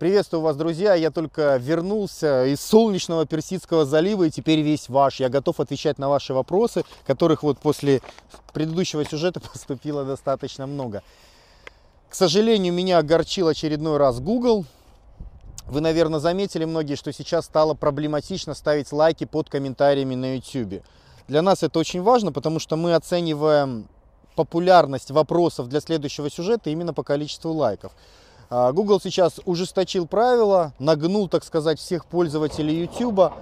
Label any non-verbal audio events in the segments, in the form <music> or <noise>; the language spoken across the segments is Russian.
Приветствую вас, друзья. Я только вернулся из солнечного Персидского залива и теперь весь ваш. Я готов отвечать на ваши вопросы, которых вот после предыдущего сюжета <laughs> поступило достаточно много. К сожалению, меня огорчил очередной раз Google. Вы, наверное, заметили многие, что сейчас стало проблематично ставить лайки под комментариями на YouTube. Для нас это очень важно, потому что мы оцениваем популярность вопросов для следующего сюжета именно по количеству лайков. А, Google сейчас ужесточил правила, нагнул, так сказать, всех пользователей YouTube.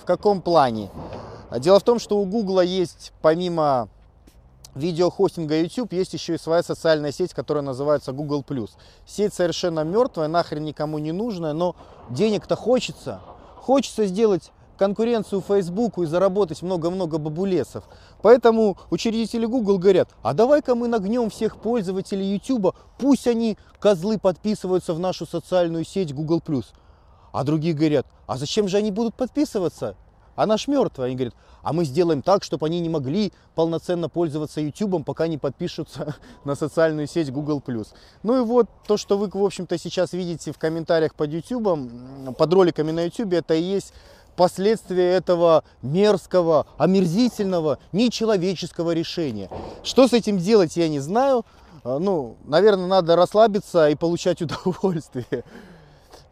В каком плане? Дело в том, что у Google есть, помимо видеохостинга YouTube, есть еще и своя социальная сеть, которая называется Google+. Сеть совершенно мертвая, нахрен никому не нужная, но денег-то хочется. Хочется сделать конкуренцию Фейсбуку и заработать много-много бабулесов. Поэтому учредители Google говорят, а давай-ка мы нагнем всех пользователей YouTube, пусть они, козлы, подписываются в нашу социальную сеть Google+. А другие говорят, а зачем же они будут подписываться? Она ж мертвая. Они говорят, а мы сделаем так, чтобы они не могли полноценно пользоваться YouTube, пока не подпишутся <laughs> на социальную сеть Google+. Ну и вот то, что вы, в общем-то, сейчас видите в комментариях под YouTube, под роликами на YouTube, это и есть последствия этого мерзкого, омерзительного, нечеловеческого решения. Что с этим делать, я не знаю. А, ну, наверное, надо расслабиться и получать <laughs> удовольствие.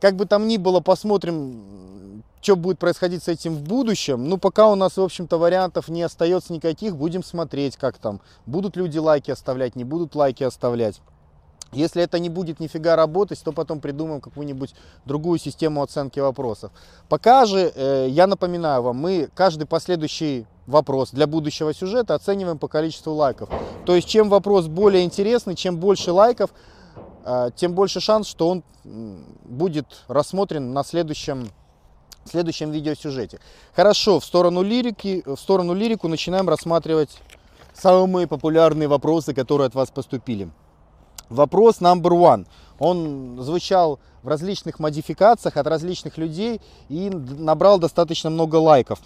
Как бы там ни было, посмотрим, что будет происходить с этим в будущем. Ну, пока у нас, в общем-то, вариантов не остается никаких, будем смотреть, как там. Будут люди лайки оставлять, не будут лайки оставлять. Если это не будет нифига работать, то потом придумаем какую-нибудь другую систему оценки вопросов. Пока же, э, я напоминаю вам, мы каждый последующий вопрос для будущего сюжета оцениваем по количеству лайков. То есть, чем вопрос более интересный, чем больше лайков, э, тем больше шанс, что он будет рассмотрен на следующем в следующем видеосюжете. Хорошо, в сторону лирики, в сторону лирику начинаем рассматривать самые популярные вопросы, которые от вас поступили. Вопрос number one. Он звучал в различных модификациях от различных людей и набрал достаточно много лайков.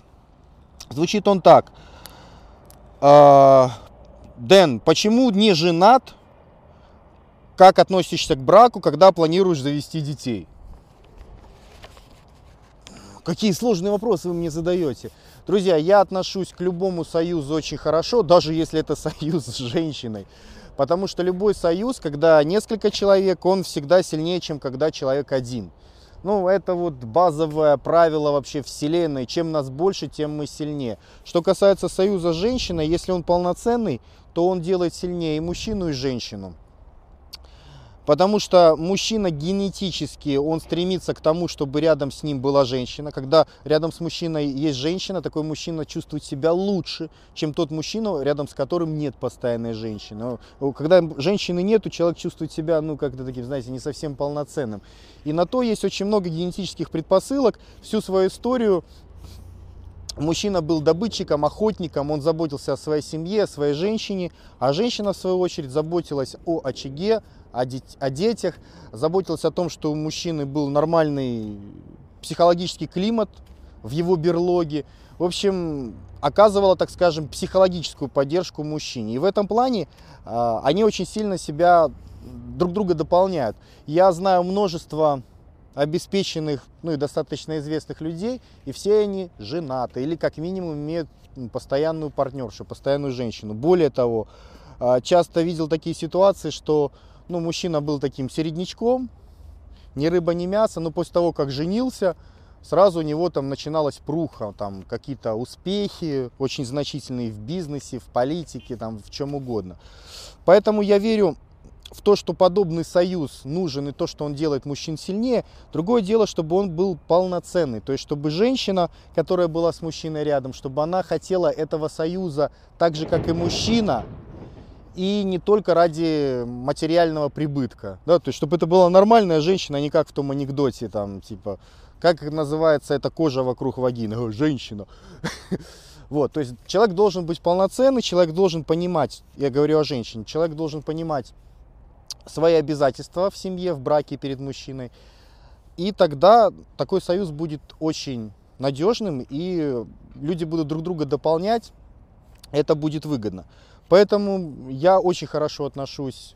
Звучит он так. «А, Дэн, почему не женат? Как относишься к браку, когда планируешь завести детей? Какие сложные вопросы вы мне задаете. Друзья, я отношусь к любому союзу очень хорошо, даже если это союз с женщиной. Потому что любой союз, когда несколько человек, он всегда сильнее, чем когда человек один. Ну, это вот базовое правило вообще вселенной. Чем нас больше, тем мы сильнее. Что касается союза с женщиной, если он полноценный, то он делает сильнее и мужчину, и женщину. Потому что мужчина генетически, он стремится к тому, чтобы рядом с ним была женщина. Когда рядом с мужчиной есть женщина, такой мужчина чувствует себя лучше, чем тот мужчина, рядом с которым нет постоянной женщины. Когда женщины нету, человек чувствует себя, ну, как-то таким, знаете, не совсем полноценным. И на то есть очень много генетических предпосылок. Всю свою историю Мужчина был добытчиком, охотником, он заботился о своей семье, о своей женщине, а женщина, в свою очередь, заботилась о очаге, о, дет- о детях, заботилась о том, что у мужчины был нормальный психологический климат в его берлоге. В общем, оказывала, так скажем, психологическую поддержку мужчине. И в этом плане э, они очень сильно себя друг друга дополняют. Я знаю множество обеспеченных, ну и достаточно известных людей, и все они женаты или как минимум имеют постоянную партнершу, постоянную женщину. Более того, а, часто видел такие ситуации, что ну, мужчина был таким середнячком, ни рыба, ни мясо, но после того, как женился, сразу у него там начиналась пруха, там какие-то успехи очень значительные в бизнесе, в политике, там в чем угодно. Поэтому я верю в то, что подобный союз нужен и то, что он делает мужчин сильнее. Другое дело, чтобы он был полноценный. То есть, чтобы женщина, которая была с мужчиной рядом, чтобы она хотела этого союза так же, как и мужчина, и не только ради материального прибытка. Да, то есть, чтобы это была нормальная женщина, а не как в том анекдоте, там, типа, как называется эта кожа вокруг вагины? Женщина. <laughs> Вот, то есть человек должен быть полноценный, человек должен понимать, я говорю о женщине, человек должен понимать свои обязательства в семье, в браке перед мужчиной. И тогда такой союз будет очень надежным, и люди будут друг друга дополнять, это будет выгодно. Поэтому я очень хорошо отношусь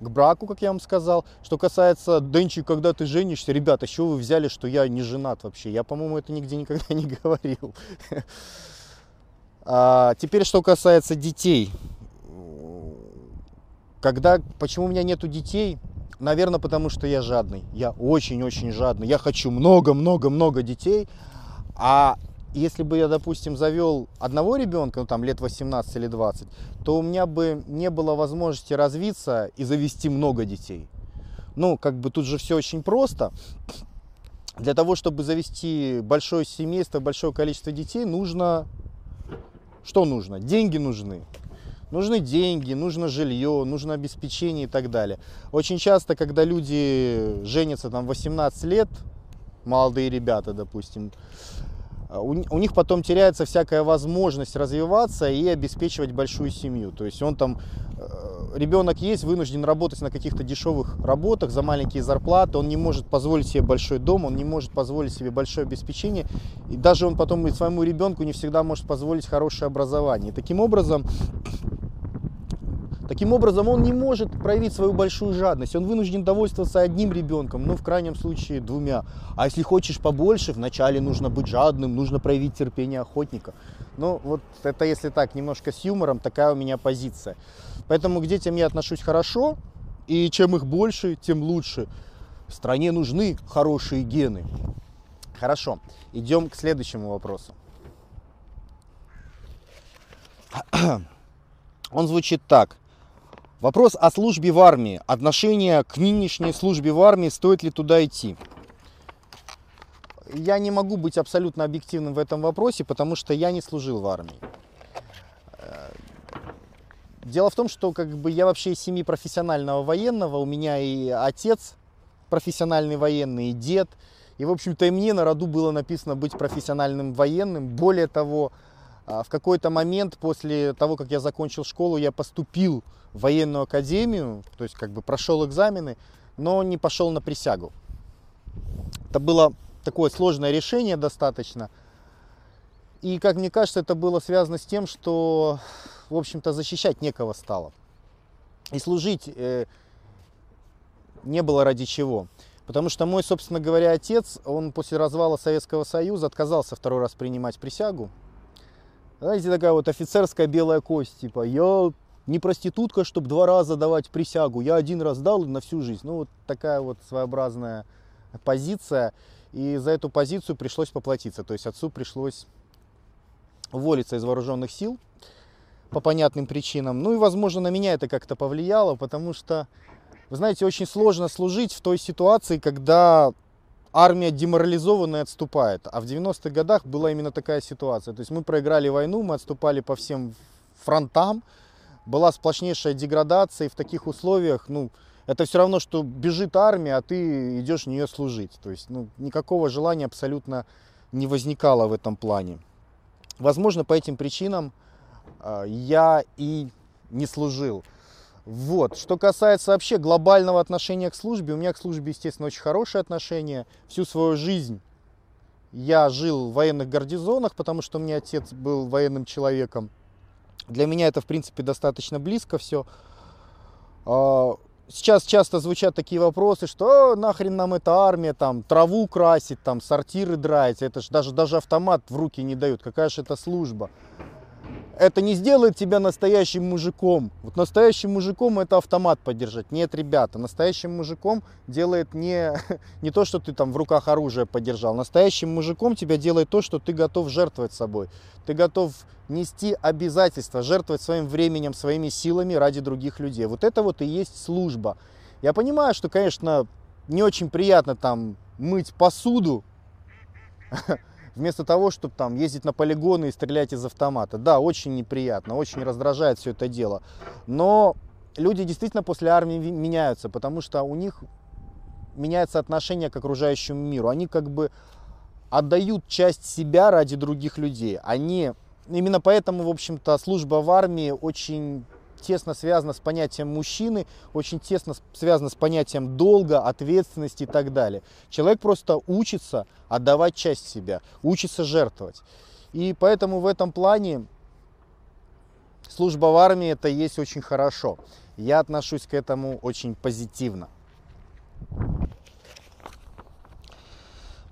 к браку, как я вам сказал. Что касается Денчи, когда ты женишься, ребята, чего вы взяли, что я не женат вообще? Я, по-моему, это нигде никогда не говорил. А, теперь, что касается детей. Когда, почему у меня нету детей? Наверное, потому что я жадный. Я очень-очень жадный. Я хочу много-много-много детей. А если бы я, допустим, завел одного ребенка, ну там лет 18 или 20, то у меня бы не было возможности развиться и завести много детей. Ну, как бы тут же все очень просто. Для того, чтобы завести большое семейство, большое количество детей, нужно... Что нужно? Деньги нужны. Нужны деньги, нужно жилье, нужно обеспечение и так далее. Очень часто, когда люди женятся там 18 лет, молодые ребята, допустим, у, у них потом теряется всякая возможность развиваться и обеспечивать большую семью. То есть он там, э, ребенок есть, вынужден работать на каких-то дешевых работах за маленькие зарплаты, он не может позволить себе большой дом, он не может позволить себе большое обеспечение, и даже он потом и своему ребенку не всегда может позволить хорошее образование. И таким образом Таким образом, он не может проявить свою большую жадность. Он вынужден довольствоваться одним ребенком, ну, в крайнем случае, двумя. А если хочешь побольше, вначале нужно быть жадным, нужно проявить терпение охотника. Ну, вот это если так, немножко с юмором, такая у меня позиция. Поэтому к детям я отношусь хорошо, и чем их больше, тем лучше. Стране нужны хорошие гены. Хорошо, идем к следующему вопросу. <clears throat> Он звучит так. Вопрос о службе в армии. Отношение к нынешней службе в армии, стоит ли туда идти? Я не могу быть абсолютно объективным в этом вопросе, потому что я не служил в армии. Э, дело в том, что как бы я вообще из семьи профессионального военного, у меня и отец профессиональный военный, и дед. И, в общем-то, и мне на роду было написано быть профессиональным военным. Более того, в какой-то момент после того, как я закончил школу, я поступил в военную академию, то есть как бы прошел экзамены, но не пошел на присягу. Это было такое сложное решение достаточно. И, как мне кажется, это было связано с тем, что, в общем-то, защищать некого стало. И служить э, не было ради чего. Потому что мой, собственно говоря, отец, он после развала Советского Союза отказался второй раз принимать присягу. Знаете, такая вот офицерская белая кость, типа, я не проститутка, чтобы два раза давать присягу, я один раз дал на всю жизнь. Ну, вот такая вот своеобразная позиция, и за эту позицию пришлось поплатиться. То есть отцу пришлось уволиться из вооруженных сил по понятным причинам. Ну и, возможно, на меня это как-то повлияло, потому что, вы знаете, очень сложно служить в той ситуации, когда армия деморализованная отступает. А в 90-х годах была именно такая ситуация. То есть мы проиграли войну, мы отступали по всем фронтам, была сплошнейшая деградация, и в таких условиях, ну, это все равно, что бежит армия, а ты идешь в нее служить. То есть, ну, никакого желания абсолютно не возникало в этом плане. Возможно, по этим причинам э, я и не служил. Вот. Что касается вообще глобального отношения к службе, у меня к службе, естественно, очень хорошее отношение. Всю свою жизнь я жил в военных гарнизонах, потому что у меня отец был военным человеком. Для меня это, в принципе, достаточно близко все. А, сейчас часто звучат такие вопросы, что нахрен нам эта армия, там, траву красить, там, сортиры драить, это ж даже, даже автомат в руки не дают, какая же это служба это не сделает тебя настоящим мужиком. Вот настоящим мужиком это автомат поддержать. Нет, ребята, настоящим мужиком делает не, <laughs> не то, что ты там в руках оружие поддержал. Настоящим мужиком тебя делает то, что ты готов жертвовать собой. Ты готов нести обязательства, жертвовать своим временем, своими силами ради других людей. Вот это вот и есть служба. Я понимаю, что, конечно, не очень приятно там мыть посуду, <laughs> вместо того, чтобы там ездить на полигоны и стрелять из автомата. Да, очень неприятно, очень раздражает все это дело. Но люди действительно после армии меняются, потому что у них меняется отношение к окружающему миру. Они как бы отдают часть себя ради других людей. Они именно поэтому, в общем-то, служба в армии очень тесно связано с понятием мужчины, очень тесно связано с понятием долга, ответственности и так далее. Человек просто учится отдавать часть себя, учится жертвовать. И поэтому в этом плане служба в армии это есть очень хорошо. Я отношусь к этому очень позитивно.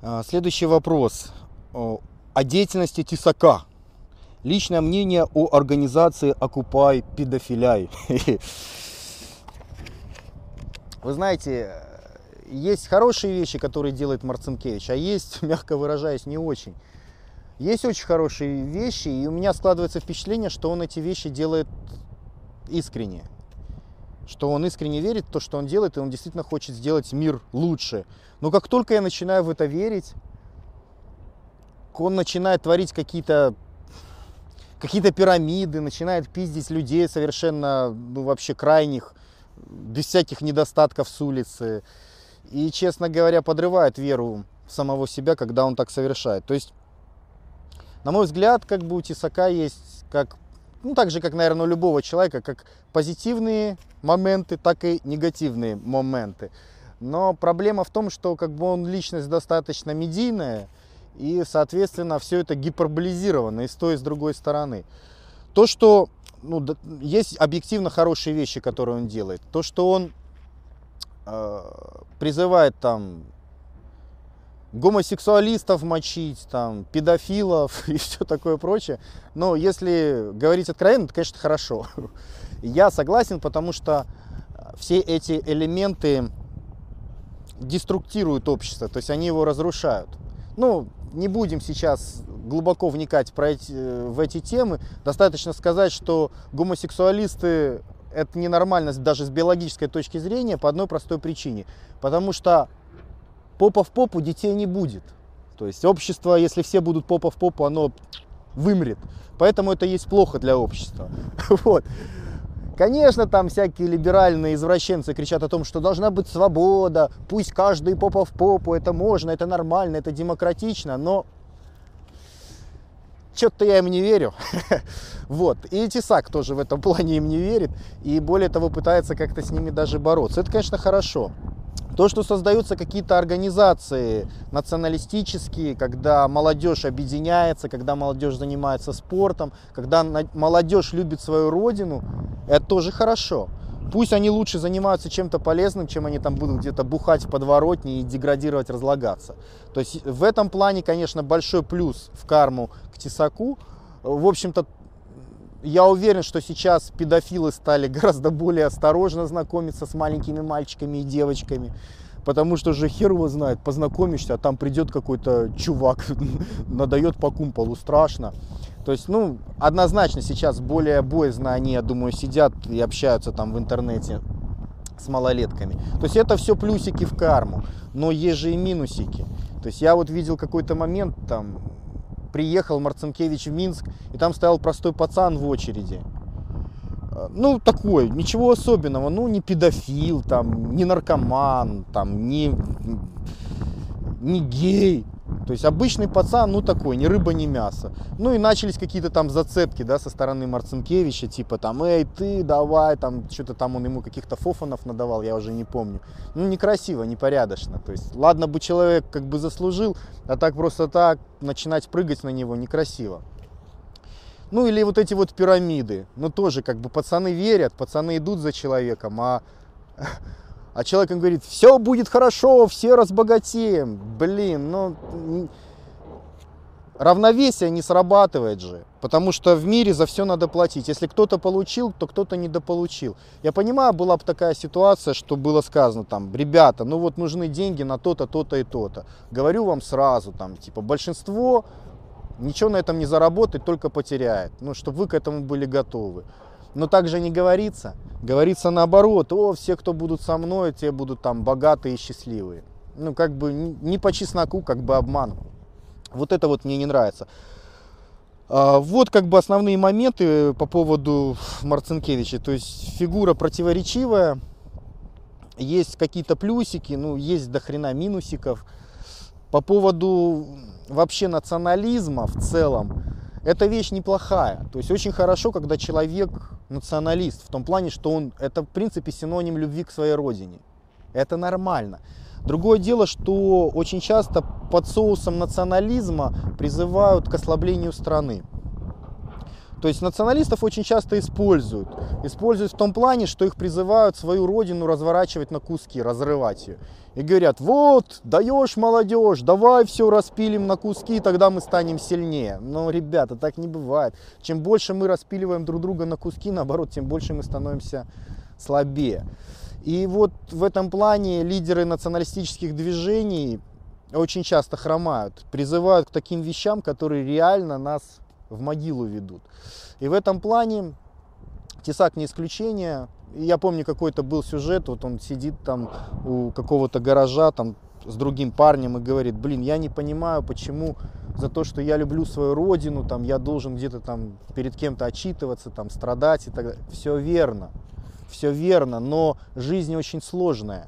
А, следующий вопрос о деятельности Тесака. Личное мнение о организации «Окупай педофиляй». Вы знаете, есть хорошие вещи, которые делает Марцинкевич, а есть, <laughs> мягко выражаясь, не очень. Есть очень хорошие вещи, и у меня складывается впечатление, что он эти вещи делает искренне. Что он искренне верит в то, что он делает, и он действительно хочет сделать мир лучше. Но как только я начинаю в это верить, он начинает творить какие-то какие-то пирамиды, начинает пиздить людей совершенно, ну, вообще крайних, без всяких недостатков с улицы. И, честно говоря, подрывает веру самого себя, когда он так совершает. То есть, на мой взгляд, как бы у Тесака есть, как, ну, так же, как, наверное, у любого человека, как позитивные моменты, так и негативные моменты. Но проблема в том, что как бы он личность достаточно медийная, и, соответственно, все это гиперболизировано и с той, и с другой стороны. То, что ну, есть объективно хорошие вещи, которые он делает. То, что он э, призывает там гомосексуалистов мочить, там, педофилов <laughs> и все такое прочее. Но если говорить откровенно, то, конечно, хорошо. <laughs> Я согласен, потому что все эти элементы деструктируют общество, то есть они его разрушают. Ну, не будем сейчас глубоко вникать про эти, в эти темы. Достаточно сказать, что гомосексуалисты это ненормальность даже с биологической точки зрения по одной простой причине. Потому что попа в попу детей не будет. То есть общество, если все будут попа в попу, оно вымрет. Поэтому это есть плохо для общества. <laughs> Вот. Конечно, там всякие либеральные извращенцы кричат о том, что должна быть свобода, пусть каждый попа в попу, это можно, это нормально, это демократично, но что-то я им не верю. <laughs> вот. И Тесак тоже в этом <laughs> плане им не верит. И более того, пытается как-то с ними даже бороться. Это, конечно, хорошо. То, что создаются какие-то организации националистические, когда молодежь объединяется, когда молодежь занимается спортом, когда молодежь любит свою родину, это тоже хорошо. Пусть они лучше занимаются чем-то полезным, чем они там будут где-то бухать в подворотне и деградировать, разлагаться. То есть в этом плане, конечно, большой плюс в карму к Тесаку. В общем-то, я уверен, что сейчас педофилы стали гораздо более осторожно знакомиться с маленькими мальчиками и девочками. Потому что же хер его знает, познакомишься, а там придет какой-то чувак, <laughs> надает по кумполу, страшно. То есть, ну, однозначно сейчас более боязно они, я думаю, сидят и общаются там в интернете с малолетками. То есть это все плюсики в карму, но есть же и минусики. То есть я вот видел какой-то момент, там, приехал Марцинкевич в Минск, и там стоял простой пацан в очереди. Э, ну, такой, ничего особенного, ну, не педофил, там, не наркоман, там, не, не гей. То есть обычный пацан, ну такой, ни рыба, ни мясо. Ну и начались какие-то там зацепки, да, со стороны Марцинкевича, типа там, эй, ты, давай, там, что-то там он ему каких-то фофанов надавал, я уже не помню. Ну, некрасиво, непорядочно. То есть, ладно бы человек как бы заслужил, а так просто так начинать прыгать на него некрасиво. Ну или вот эти вот пирамиды. Ну тоже как бы пацаны верят, пацаны идут за человеком, а <laughs> а человек им говорит, все будет хорошо, все разбогатеем. Блин, ну равновесие не срабатывает же, потому что в мире за все надо платить. Если кто-то получил, то кто-то недополучил. Я понимаю, была бы такая ситуация, что было сказано там, ребята, ну вот нужны деньги на то-то, то-то и то-то. Говорю вам сразу, там, типа, большинство ничего на этом не заработает, только потеряет. Ну, чтобы вы к этому были готовы. Но также не говорится. Говорится наоборот, о, все, кто будут со мной, те будут там богатые и счастливые. Ну, как бы не по чесноку, как бы обман. Вот это вот мне не нравится. А, вот как бы основные моменты по поводу Марцинкевича. То есть фигура противоречивая, есть какие-то плюсики, ну, есть до хрена минусиков. По поводу вообще национализма в целом, эта вещь неплохая. То есть очень хорошо, когда человек националист, в том плане, что он, это в принципе синоним любви к своей родине. Это нормально. Другое дело, что очень часто под соусом национализма призывают к ослаблению страны. То есть националистов очень часто используют. Используют в том плане, что их призывают свою родину разворачивать на куски, разрывать ее. И говорят, вот, даешь молодежь, давай все распилим на куски, тогда мы станем сильнее. Но, ребята, так не бывает. Чем больше мы распиливаем друг друга на куски, наоборот, тем больше мы становимся слабее. И вот в этом плане лидеры националистических движений очень часто хромают, призывают к таким вещам, которые реально нас в могилу ведут. И в этом плане Тесак не исключение. Я помню, какой-то был сюжет, вот он сидит там у какого-то гаража там с другим парнем и говорит, блин, я не понимаю, почему за то, что я люблю свою родину, там, я должен где-то там перед кем-то отчитываться, там, страдать и так далее. Все верно, все верно, но жизнь очень сложная.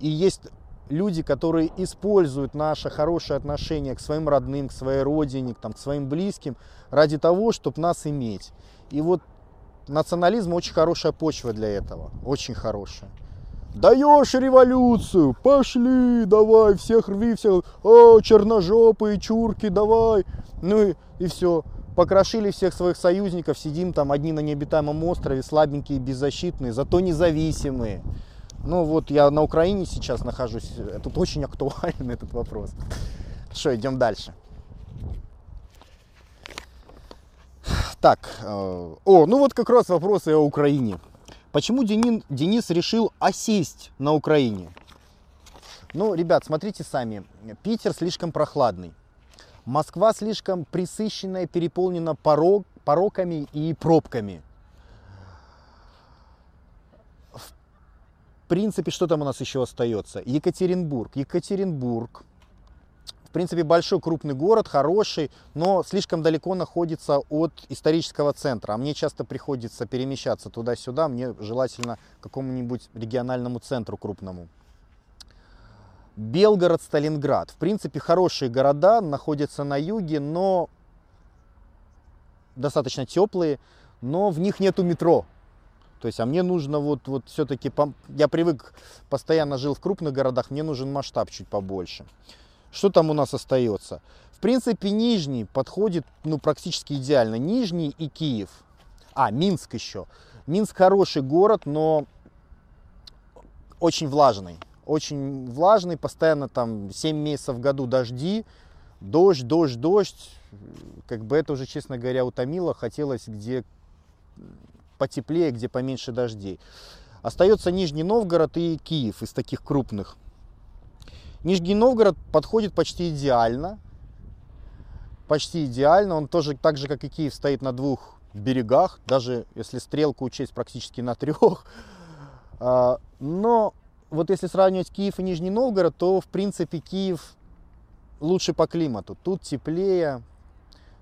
И есть люди, которые используют наше хорошее отношение к своим родным, к своей родине, там, к своим близким ради того, чтобы нас иметь. И вот национализм очень хорошая почва для этого, очень хорошая. Даешь революцию, пошли, давай, всех рви, всех, о, черножопые, чурки, давай. Ну и, и все, покрошили всех своих союзников, сидим там одни на необитаемом острове, слабенькие, беззащитные, зато независимые. Ну вот я на Украине сейчас нахожусь, тут очень актуален этот вопрос. Что, идем дальше. Так, э, о, ну вот как раз вопросы о Украине. Почему Денис, Денис решил осесть на Украине? Ну, ребят, смотрите сами. Питер слишком прохладный. Москва слишком присыщенная, переполнена порог, пороками и пробками. Принципе, что там у нас еще остается? Екатеринбург. Екатеринбург. В принципе, большой крупный город, хороший, но слишком далеко находится от исторического центра. А мне часто приходится перемещаться туда-сюда. Мне желательно какому-нибудь региональному центру крупному. Белгород, Сталинград. В принципе, хорошие города, находятся на юге, но достаточно теплые, но в них нету метро. То есть, а мне нужно вот, вот все-таки, я привык, постоянно жил в крупных городах, мне нужен масштаб чуть побольше. Что там у нас остается? В принципе, Нижний подходит ну, практически идеально. Нижний и Киев. А, Минск еще. Минск хороший город, но очень влажный. Очень влажный, постоянно там 7 месяцев в году дожди, дождь, дождь, дождь. Как бы это уже, честно говоря, утомило. Хотелось где потеплее, где поменьше дождей. Остается Нижний Новгород и Киев из таких крупных. Нижний Новгород подходит почти идеально. Почти идеально. Он тоже так же, как и Киев, стоит на двух берегах. Даже если стрелку учесть, практически на трех. <laughs> А, но вот если сравнивать Киев и Нижний Новгород, то в принципе Киев лучше по климату. Тут теплее,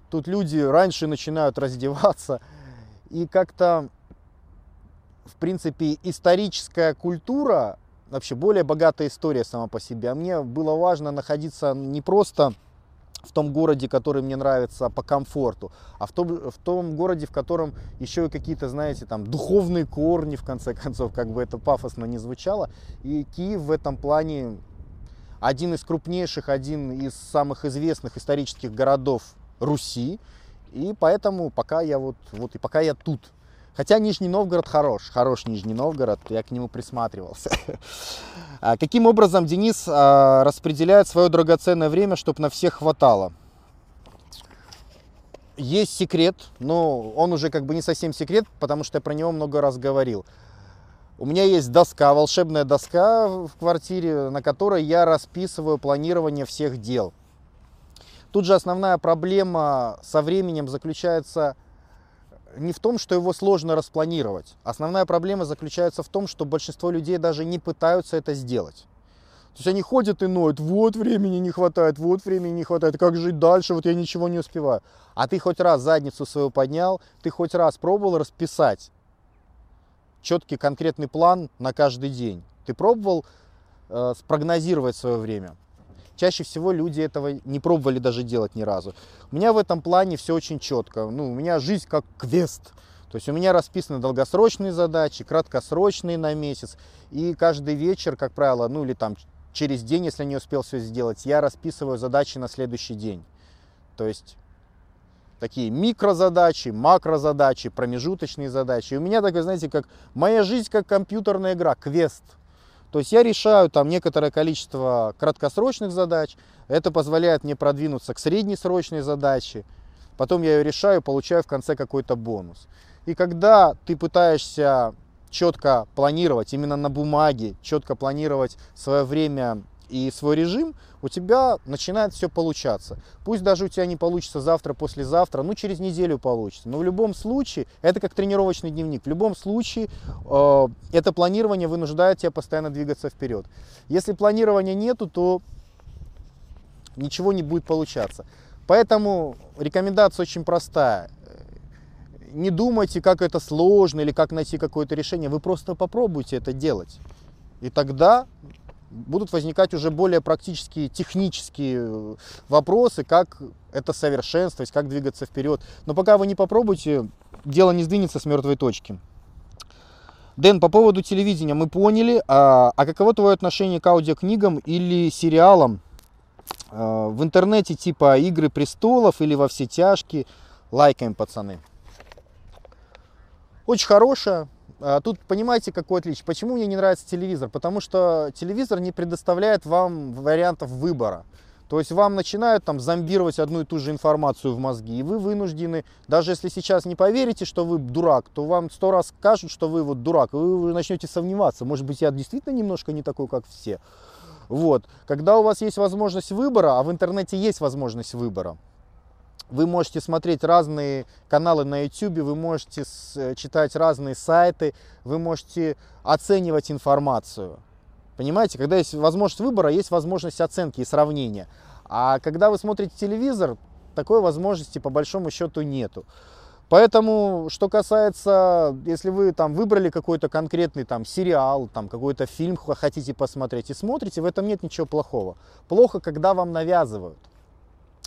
тут люди раньше начинают раздеваться. И как-то, в принципе, историческая культура, вообще более богатая история сама по себе. А мне было важно находиться не просто в том городе, который мне нравится по комфорту, а в том, в том городе, в котором еще и какие-то, знаете, там духовные корни, в конце концов, как бы это пафосно не звучало. И Киев в этом плане один из крупнейших, один из самых известных исторических городов Руси. И поэтому пока я вот, вот и пока я тут. Хотя Нижний Новгород хорош, хорош Нижний Новгород, я к нему присматривался. <laughs> А каким образом Денис а, распределяет свое драгоценное время, чтобы на всех хватало? Есть секрет, но он уже как бы не совсем секрет, потому что я про него много раз говорил. У меня есть доска, волшебная доска в квартире, на которой я расписываю планирование всех дел. Тут же основная проблема со временем заключается не в том, что его сложно распланировать. Основная проблема заключается в том, что большинство людей даже не пытаются это сделать. То есть они ходят и ноют, вот времени не хватает, вот времени не хватает, как жить дальше, вот я ничего не успеваю. А ты хоть раз задницу свою поднял, ты хоть раз пробовал расписать четкий конкретный план на каждый день. Ты пробовал э, спрогнозировать свое время. Чаще всего люди этого не пробовали даже делать ни разу. У меня в этом плане все очень четко. Ну, у меня жизнь как квест. То есть у меня расписаны долгосрочные задачи, краткосрочные на месяц. И каждый вечер, как правило, ну или там через день, если не успел все сделать, я расписываю задачи на следующий день. То есть такие микрозадачи, макрозадачи, промежуточные задачи. И у меня такое, знаете, как моя жизнь как компьютерная игра, квест. То есть я решаю там некоторое количество краткосрочных задач, это позволяет мне продвинуться к среднесрочной задаче, потом я ее решаю, получаю в конце какой-то бонус. И когда ты пытаешься четко планировать именно на бумаге, четко планировать свое время и свой режим, у тебя начинает все получаться. Пусть даже у тебя не получится завтра, послезавтра, ну через неделю получится. Но в любом случае, это как тренировочный дневник, в любом случае э, это планирование вынуждает тебя постоянно двигаться вперед. Если планирования нету, то ничего не будет получаться. Поэтому рекомендация очень простая. Не думайте, как это сложно или как найти какое-то решение. Вы просто попробуйте это делать. И тогда будут возникать уже более практические, технические э, вопросы, как это совершенствовать, как двигаться вперед. Но пока вы не попробуете, дело не сдвинется с мертвой точки. Дэн, по поводу телевидения мы поняли, а, а каково твое отношение к аудиокнигам или сериалам а, в интернете типа «Игры престолов» или «Во все тяжкие»? Лайкаем, пацаны. Очень хорошая, тут понимаете, какое отличие? Почему мне не нравится телевизор? Потому что телевизор не предоставляет вам вариантов выбора. То есть вам начинают там зомбировать одну и ту же информацию в мозги, и вы вынуждены, даже если сейчас не поверите, что вы дурак, то вам сто раз скажут, что вы вот дурак, и вы начнете сомневаться. Может быть, я действительно немножко не такой, как все. Вот. Когда у вас есть возможность выбора, а в интернете есть возможность выбора, вы можете смотреть разные каналы на YouTube, вы можете э, читать разные сайты, вы можете оценивать информацию. Понимаете, когда есть возможность выбора, есть возможность оценки и сравнения. А когда вы смотрите телевизор, такой возможности по большому счету нету. Поэтому, что касается, если вы там выбрали какой-то конкретный там сериал, там какой-то фильм хотите посмотреть и смотрите, в этом нет ничего плохого. Плохо, когда вам навязывают.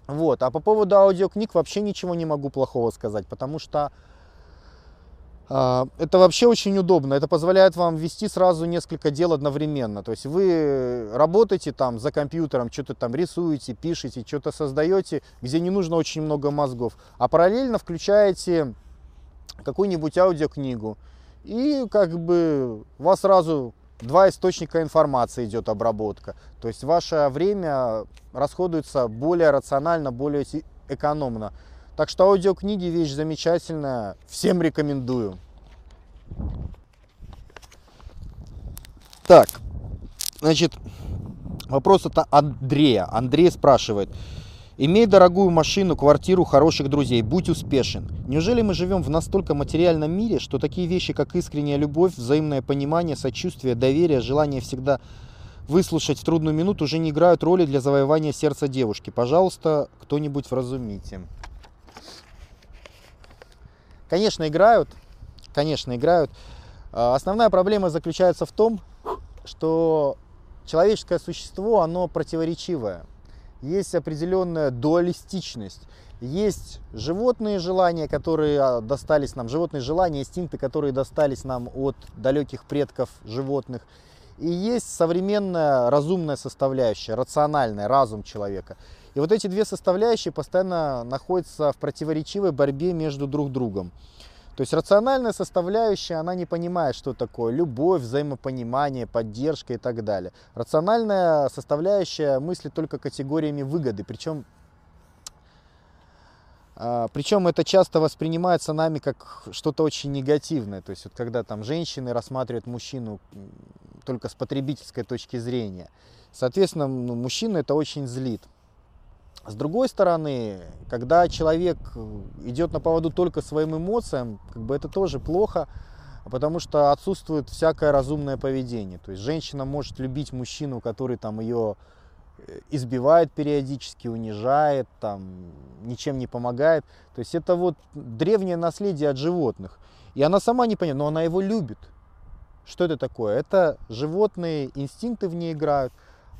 Вот. А по поводу аудиокниг вообще ничего не могу плохого сказать, потому что э, это вообще очень удобно. Это позволяет вам вести сразу несколько дел одновременно. То есть вы работаете там за компьютером, что-то там рисуете, пишете, что-то создаете, где не нужно очень много мозгов, а параллельно включаете какую-нибудь аудиокнигу. И как бы вас сразу два источника информации идет обработка. То есть ваше время расходуется более рационально, более экономно. Так что аудиокниги вещь замечательная, всем рекомендую. Так, значит, вопрос от Андрея. Андрей спрашивает, Имей дорогую машину, квартиру, хороших друзей, будь успешен. Неужели мы живем в настолько материальном мире, что такие вещи, как искренняя любовь, взаимное понимание, сочувствие, доверие, желание всегда выслушать в трудную минуту уже не играют роли для завоевания сердца девушки? Пожалуйста, кто-нибудь вразумите. Конечно, играют. Конечно, играют. А, основная проблема заключается в том, что человеческое существо, оно противоречивое есть определенная дуалистичность. Есть животные желания, которые а, достались нам, животные желания, инстинкты, которые достались нам от далеких предков животных. И есть современная разумная составляющая, рациональная, разум человека. И вот эти две составляющие постоянно находятся в противоречивой борьбе между друг другом. То есть рациональная составляющая, она не понимает, что такое любовь, взаимопонимание, поддержка и так далее. Рациональная составляющая мыслит только категориями выгоды, причем а, причем это часто воспринимается нами как что-то очень негативное. То есть вот когда там женщины рассматривают мужчину только с потребительской точки зрения. Соответственно, ну, мужчину это очень злит. С другой стороны, когда человек идет на поводу только своим эмоциям, как бы это тоже плохо, потому что отсутствует всякое разумное поведение. То есть женщина может любить мужчину, который там ее э, избивает периодически, унижает, там, ничем не помогает. То есть это вот древнее наследие от животных. И она сама не понимает, но она его любит. Что это такое? Это животные инстинкты в ней играют.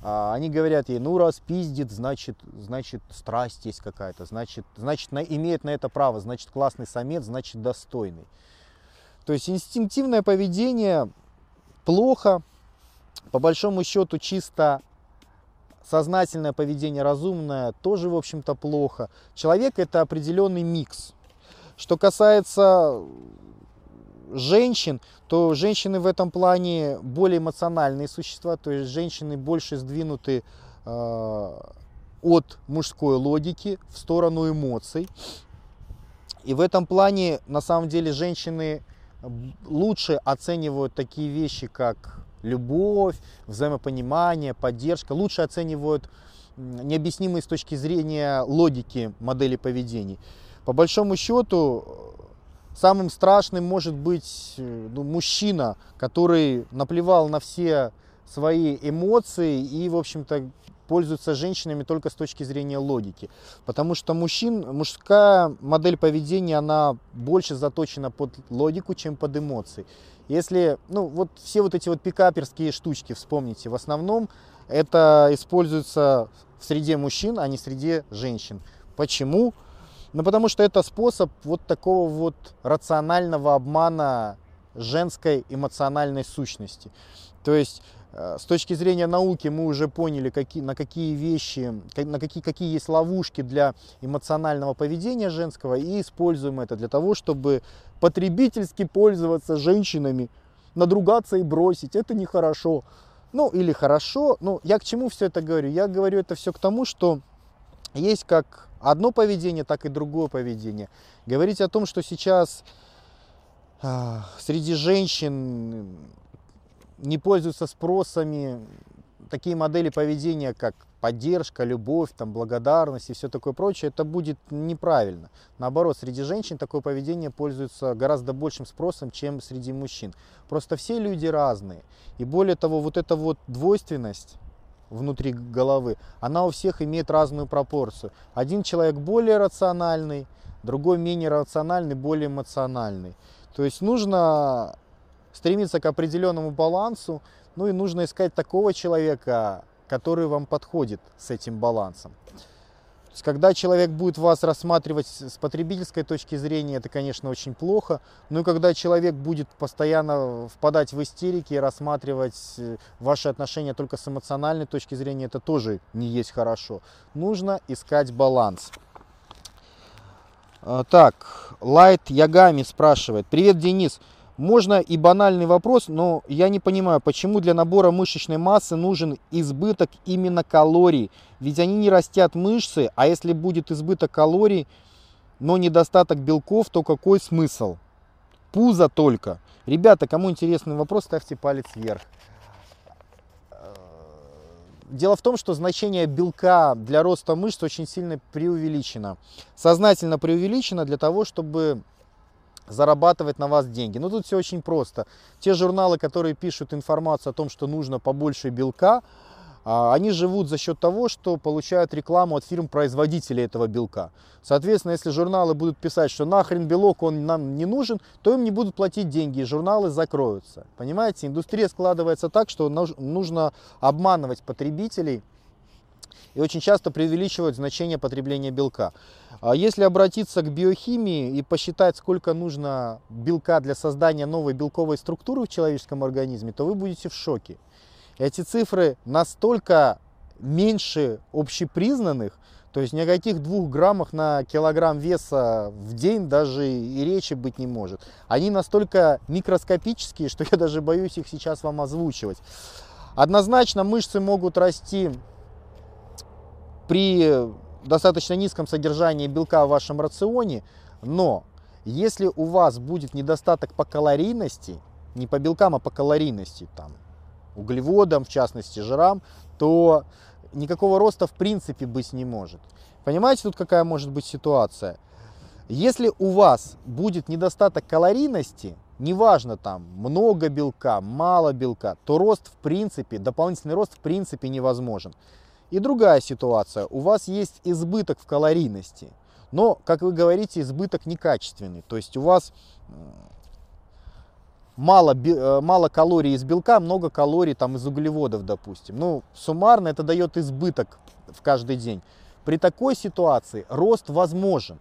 А, они говорят ей, ну раз пиздит, значит, значит страсть есть какая-то, значит, значит на, имеет на это право, значит классный самец, значит достойный. То есть инстинктивное поведение плохо, по большому счету чисто сознательное поведение, разумное, тоже, в общем-то, плохо. Человек это определенный микс. Что касается женщин, то женщины в этом плане более эмоциональные существа, то есть женщины больше сдвинуты э, от мужской логики в сторону эмоций. И в этом плане, на самом деле, женщины лучше оценивают такие вещи, как любовь, взаимопонимание, поддержка, лучше оценивают необъяснимые с точки зрения логики модели поведений. По большому счету, самым страшным может быть э, ну, мужчина, который наплевал на все свои эмоции и, в общем-то, пользуются женщинами только с точки зрения логики. Потому что мужчин, мужская модель поведения, она больше заточена под логику, чем под эмоции. Если, ну, вот все вот эти вот пикаперские штучки, вспомните, в основном это используется в среде мужчин, а не среде женщин. Почему? Ну, потому что это способ вот такого вот рационального обмана женской эмоциональной сущности. То есть Э, с точки зрения науки мы уже поняли, какие, на какие вещи, на какие, какие есть ловушки для эмоционального поведения женского и используем это для того, чтобы потребительски пользоваться женщинами, надругаться и бросить. Это нехорошо. Ну или хорошо. Ну я к чему все это говорю? Я говорю это все к тому, что есть как одно поведение, так и другое поведение. Говорить о том, что сейчас э, среди женщин не пользуются спросами такие модели поведения, как поддержка, любовь, там, благодарность и все такое прочее, это будет неправильно. Наоборот, среди женщин такое поведение пользуется гораздо большим спросом, чем среди мужчин. Просто все люди разные. И более того, вот эта вот двойственность внутри головы, она у всех имеет разную пропорцию. Один человек более рациональный, другой менее рациональный, более эмоциональный. То есть нужно стремиться к определенному балансу, ну и нужно искать такого человека, который вам подходит с этим балансом. Когда человек будет вас рассматривать с потребительской точки зрения, это, конечно, очень плохо. Но и когда человек будет постоянно впадать в истерики и рассматривать э, ваши отношения только с эмоциональной точки зрения, это тоже не есть хорошо. Нужно искать баланс. А, так, Лайт Ягами спрашивает. Привет, Денис. Можно и банальный вопрос, но я не понимаю, почему для набора мышечной массы нужен избыток именно калорий. Ведь они не растят мышцы, а если будет избыток калорий, но недостаток белков, то какой смысл? Пузо только. Ребята, кому интересный вопрос, ставьте палец вверх. Дело в том, что значение белка для роста мышц очень сильно преувеличено. Сознательно преувеличено для того, чтобы зарабатывать на вас деньги. Но тут все очень просто. Те журналы, которые пишут информацию о том, что нужно побольше белка, а, они живут за счет того, что получают рекламу от фирм-производителей этого белка. Соответственно, если журналы будут писать, что нахрен белок, он нам не нужен, то им не будут платить деньги, и журналы закроются. Понимаете, индустрия складывается так, что нужно обманывать потребителей, и очень часто преувеличивают значение потребления белка. А если обратиться к биохимии и посчитать, сколько нужно белка для создания новой белковой структуры в человеческом организме, то вы будете в шоке. Эти цифры настолько меньше общепризнанных, то есть ни о каких двух граммах на килограмм веса в день даже и речи быть не может. Они настолько микроскопические, что я даже боюсь их сейчас вам озвучивать. Однозначно мышцы могут расти при достаточно низком содержании белка в вашем рационе, но если у вас будет недостаток по калорийности, не по белкам, а по калорийности, там, углеводам, в частности жирам, то никакого роста в принципе быть не может. Понимаете, тут какая может быть ситуация? Если у вас будет недостаток калорийности, неважно там много белка, мало белка, то рост в принципе, дополнительный рост в принципе невозможен. И другая ситуация. У вас есть избыток в калорийности, но, как вы говорите, избыток некачественный. То есть у вас мало, э, мало калорий из белка, много калорий там, из углеводов, допустим. Ну, суммарно это дает избыток в каждый день. При такой ситуации рост возможен.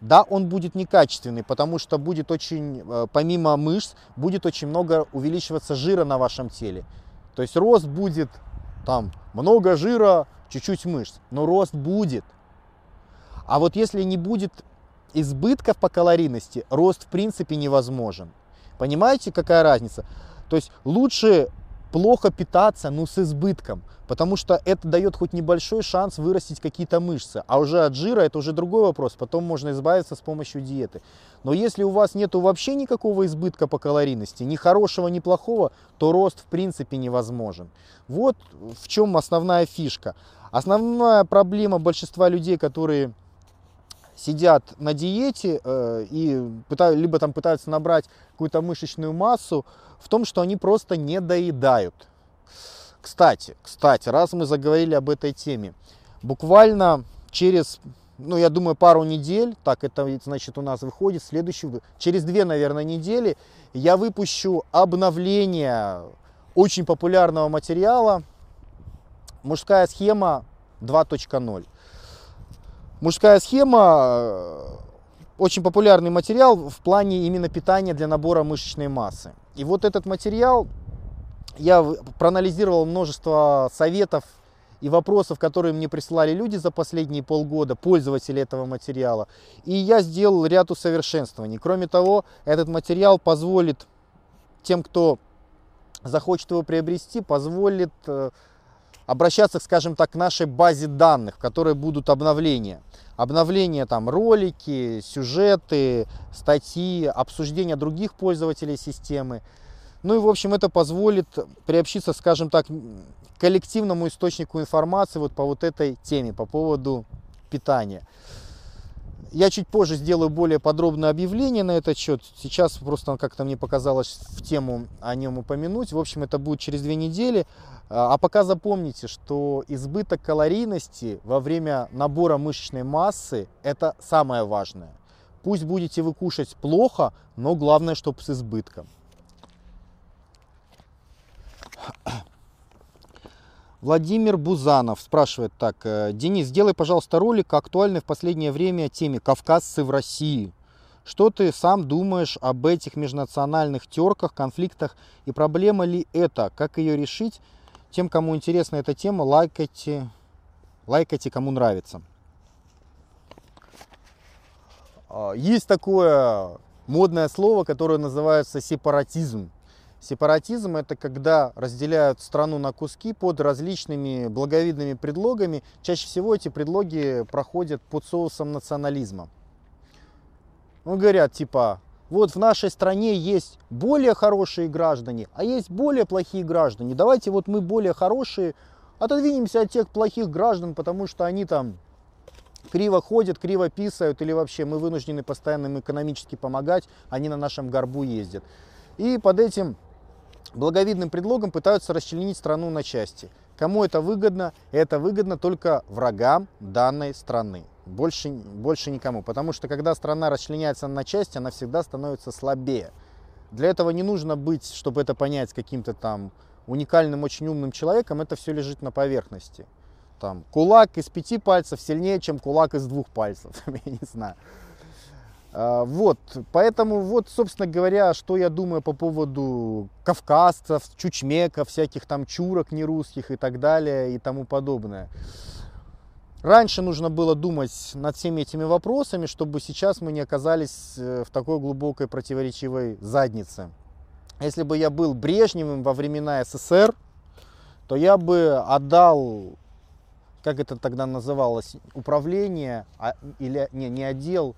Да, он будет некачественный, потому что будет очень, э, помимо мышц, будет очень много увеличиваться жира на вашем теле. То есть рост будет там много жира, чуть-чуть мышц, но рост будет. А вот если не будет избытков по калорийности, рост в принципе невозможен. Понимаете, какая разница? То есть лучше плохо питаться, но с избытком, потому что это дает хоть небольшой шанс вырастить какие-то мышцы. А уже от жира это уже другой вопрос, потом можно избавиться с помощью диеты. Но если у вас нету вообще никакого избытка по калорийности, ни хорошего, ни плохого, то рост в принципе невозможен. Вот в чем основная фишка. Основная проблема большинства людей, которые сидят на диете э, и пытают, либо там пытаются набрать какую-то мышечную массу, в том, что они просто не доедают. Кстати, кстати, раз мы заговорили об этой теме, буквально через, ну, я думаю, пару недель, так это, значит, у нас выходит следующий, через две, наверное, недели я выпущу обновление очень популярного материала «Мужская схема 2.0». Мужская схема э, очень популярный материал в плане именно питания для набора мышечной массы. И вот этот материал я проанализировал множество советов и вопросов, которые мне присылали люди за последние полгода, пользователи этого материала. И я сделал ряд усовершенствований. Кроме того, этот материал позволит тем, кто захочет его приобрести, позволит э, обращаться, скажем так, к нашей базе данных, в которой будут обновления. Обновления там ролики, сюжеты, статьи, обсуждения других пользователей системы. Ну и, в общем, это позволит приобщиться, скажем так, к коллективному источнику информации вот по вот этой теме, по поводу питания. Я чуть позже сделаю более подробное объявление на этот счет. Сейчас просто как-то мне показалось в тему о нем упомянуть. В общем, это будет через две недели. А, а пока запомните, что избыток калорийности во время набора мышечной массы – это самое важное. Пусть будете вы кушать плохо, но главное, чтобы с избытком. Владимир Бузанов спрашивает так. «Э, Денис, сделай, пожалуйста, ролик актуальный в последнее время теме «Кавказцы в России». Что ты сам думаешь об этих межнациональных терках, конфликтах и проблема ли это? Как ее решить? Тем, кому интересна эта тема, лайкайте, лайкайте, кому нравится. А, есть такое модное слово, которое называется сепаратизм. Сепаратизм – это когда разделяют страну на куски под различными благовидными предлогами. Чаще всего эти предлоги проходят под соусом национализма. Ну, говорят, типа, вот в нашей стране есть более хорошие граждане, а есть более плохие граждане. Давайте вот мы более хорошие, отодвинемся от тех плохих граждан, потому что они там криво ходят, криво писают, или вообще мы вынуждены постоянно им экономически помогать, они на нашем горбу ездят. И под этим благовидным предлогом пытаются расчленить страну на части. Кому это выгодно? Это выгодно только врагам данной страны. Больше, больше никому. Потому что когда страна расчленяется на части, она всегда становится слабее. Для этого не нужно быть, чтобы это понять, каким-то там уникальным, очень умным человеком. Это все лежит на поверхности. Там, кулак из пяти пальцев сильнее, чем кулак из двух пальцев. <laughs> Я не знаю. А, вот, поэтому вот, собственно говоря, что я думаю по поводу кавказцев, чучмеков, всяких там чурок нерусских и так далее и тому подобное. Раньше нужно было думать над всеми этими вопросами, чтобы сейчас мы не оказались э, в такой глубокой противоречивой заднице. Если бы я был Брежневым во времена СССР, то я бы отдал, как это тогда называлось, управление, а, или не, не отдел,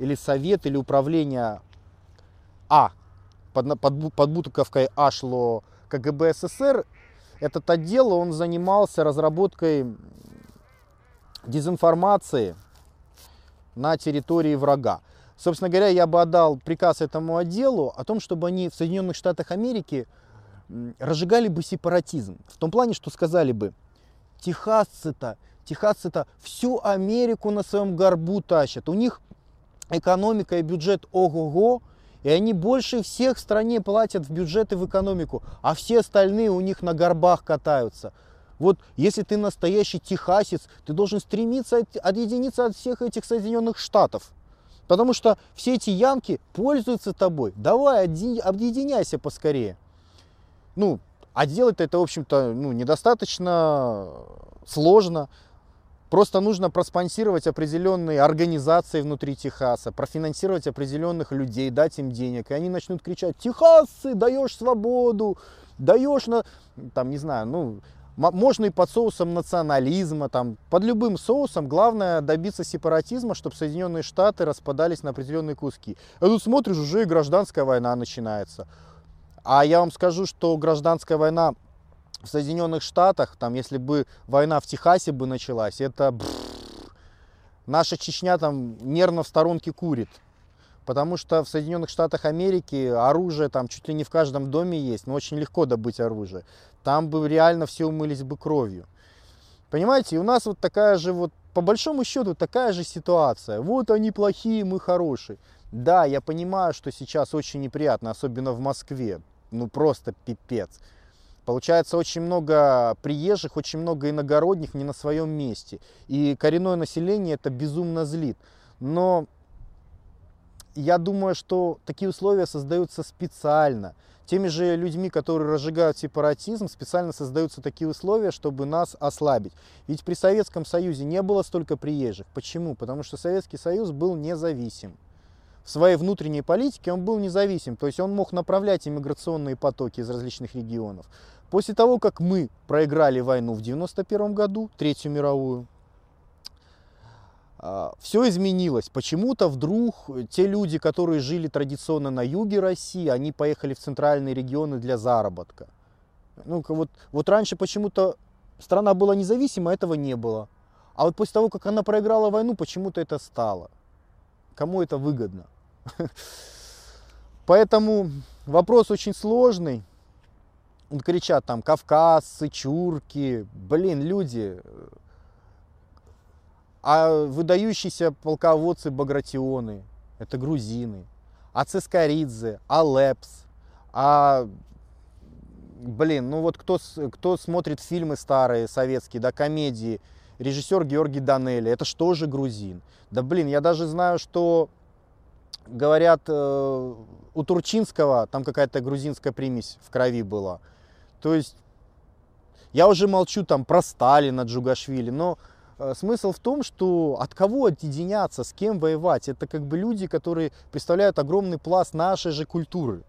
или совет, или управление А, под, под, под Бутыковкой А шло КГБ СССР, этот отдел, он занимался разработкой дезинформации на территории врага. Собственно говоря, я бы отдал приказ этому отделу о том, чтобы они в Соединенных Штатах Америки разжигали бы сепаратизм. В том плане, что сказали бы, техасцы-то, техасцы-то всю Америку на своем горбу тащат. У них экономика и бюджет ого-го, и они больше всех в стране платят в бюджет и в экономику, а все остальные у них на горбах катаются. Вот если ты настоящий техасец, ты должен стремиться от, отъединиться от всех этих Соединенных Штатов. Потому что все эти янки пользуются тобой. Давай, объединяйся поскорее. Ну, А делать это, в общем-то, ну, недостаточно сложно. Просто нужно проспонсировать определенные организации внутри Техаса, профинансировать определенных людей, дать им денег. И они начнут кричать, Техасцы, даешь свободу, даешь на... Там, не знаю, ну, можно и под соусом национализма, там, под любым соусом. Главное добиться сепаратизма, чтобы Соединенные Штаты распадались на определенные куски. А тут смотришь, уже и гражданская война начинается. А я вам скажу, что гражданская война в Соединенных Штатах, там, если бы война в Техасе бы началась, это наша Чечня там нервно в сторонке курит. Потому что в Соединенных Штатах Америки оружие там чуть ли не в каждом доме есть, но очень легко добыть оружие. Там бы реально все умылись бы кровью. Понимаете, и у нас вот такая же вот, по большому счету, такая же ситуация. Вот они плохие, мы хорошие. Да, я понимаю, что сейчас очень неприятно, особенно в Москве. Ну просто пипец. Получается очень много приезжих, очень много иногородних не на своем месте. И коренное население это безумно злит. Но я думаю, что такие условия создаются специально. Теми же людьми, которые разжигают сепаратизм, специально создаются такие условия, чтобы нас ослабить. Ведь при Советском Союзе не было столько приезжих. Почему? Потому что Советский Союз был независим. Своей внутренней политике он был независим, то есть он мог направлять иммиграционные потоки из различных регионов. После того, как мы проиграли войну в 1991 году, Третью мировую, а, все изменилось. Почему-то вдруг те люди, которые жили традиционно на юге России, они поехали в центральные регионы для заработка. Ну, вот, вот раньше почему-то страна была независима, этого не было. А вот после того, как она проиграла войну, почему-то это стало. Кому это выгодно? Поэтому вопрос очень сложный. Кричат там кавказцы, чурки. Блин, люди, а выдающиеся полководцы Багратионы, это грузины, а Цискоридзе, а Лепс, а блин, ну вот кто, кто смотрит фильмы старые, советские, да, комедии, режиссер Георгий Данелли, это что же грузин? Да блин, я даже знаю, что говорят, э, у Турчинского там какая-то грузинская примесь в крови была. То есть я уже молчу там про Сталина, Джугашвили, но Э, смысл в том, что от кого отъединяться, с кем воевать. Это как бы люди, которые представляют огромный пласт нашей же культуры.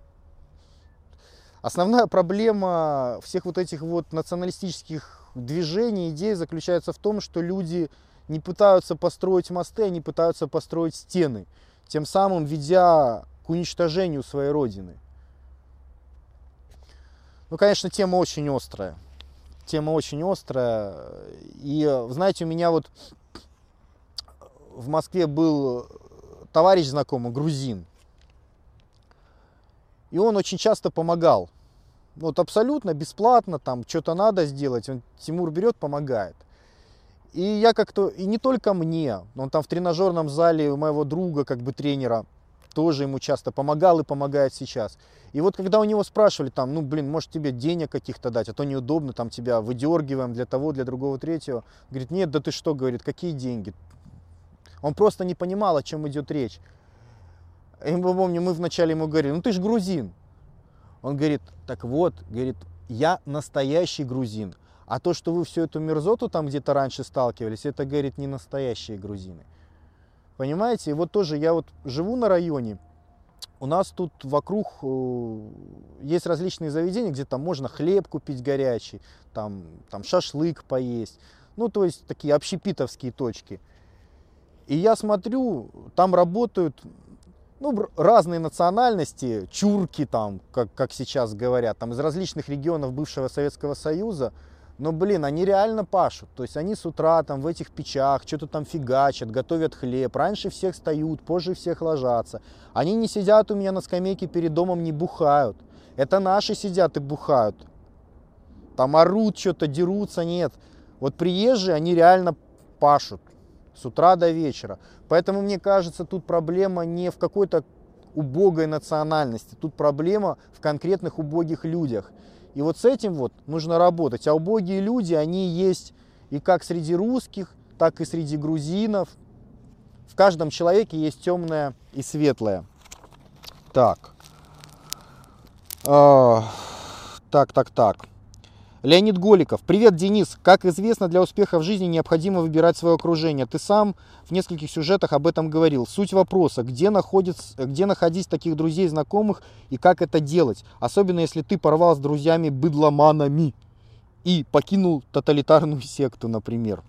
Основная проблема всех вот этих вот националистических движений, идей заключается в том, что люди не пытаются построить мосты, они пытаются построить стены, тем самым ведя к уничтожению своей родины. Ну, конечно, тема очень острая тема очень острая. И, знаете, у меня вот в Москве был товарищ знакомый, грузин. И он очень часто помогал. Вот абсолютно бесплатно, там что-то надо сделать, он Тимур берет, помогает. И я как-то, и не только мне, он там в тренажерном зале у моего друга, как бы тренера, тоже ему часто помогал и помогает сейчас. И вот когда у него спрашивали там, ну блин, может тебе денег каких-то дать, а то неудобно, там тебя выдергиваем для того, для другого, третьего. Говорит, нет, да ты что, говорит, какие деньги? Он просто не понимал, о чем идет речь. И мы помню, мы вначале ему говорили, ну ты же грузин. Он говорит, так вот, говорит, я настоящий грузин. А то, что вы всю эту мерзоту там где-то раньше сталкивались, это, говорит, не настоящие грузины. Понимаете, и вот тоже я вот живу на районе, у нас тут вокруг э, есть различные заведения, где там можно хлеб купить горячий, там, там шашлык поесть. Ну, то есть такие общепитовские точки. И я смотрю, там работают ну, разные национальности, чурки там, как, как сейчас говорят, там из различных регионов бывшего Советского Союза. Но, блин, они реально пашут. То есть они с утра там в этих печах что-то там фигачат, готовят хлеб. Раньше всех встают, позже всех ложатся. Они не сидят у меня на скамейке перед домом, не бухают. Это наши сидят и бухают. Там орут что-то, дерутся, нет. Вот приезжие, они реально пашут с утра до вечера. Поэтому, мне кажется, тут проблема не в какой-то убогой национальности. Тут проблема в конкретных убогих людях. И вот с этим вот нужно работать. А убогие люди, они есть и как среди русских, так и среди грузинов. В каждом человеке есть темное и светлое. Так. А, так, так, так. Леонид Голиков. Привет, Денис. Как известно, для успеха в жизни необходимо выбирать свое окружение. Ты сам в нескольких сюжетах об этом говорил. Суть вопроса, где, находится, где находить таких друзей, знакомых и как это делать? Особенно если ты порвал с друзьями быдломанами и покинул тоталитарную секту, например.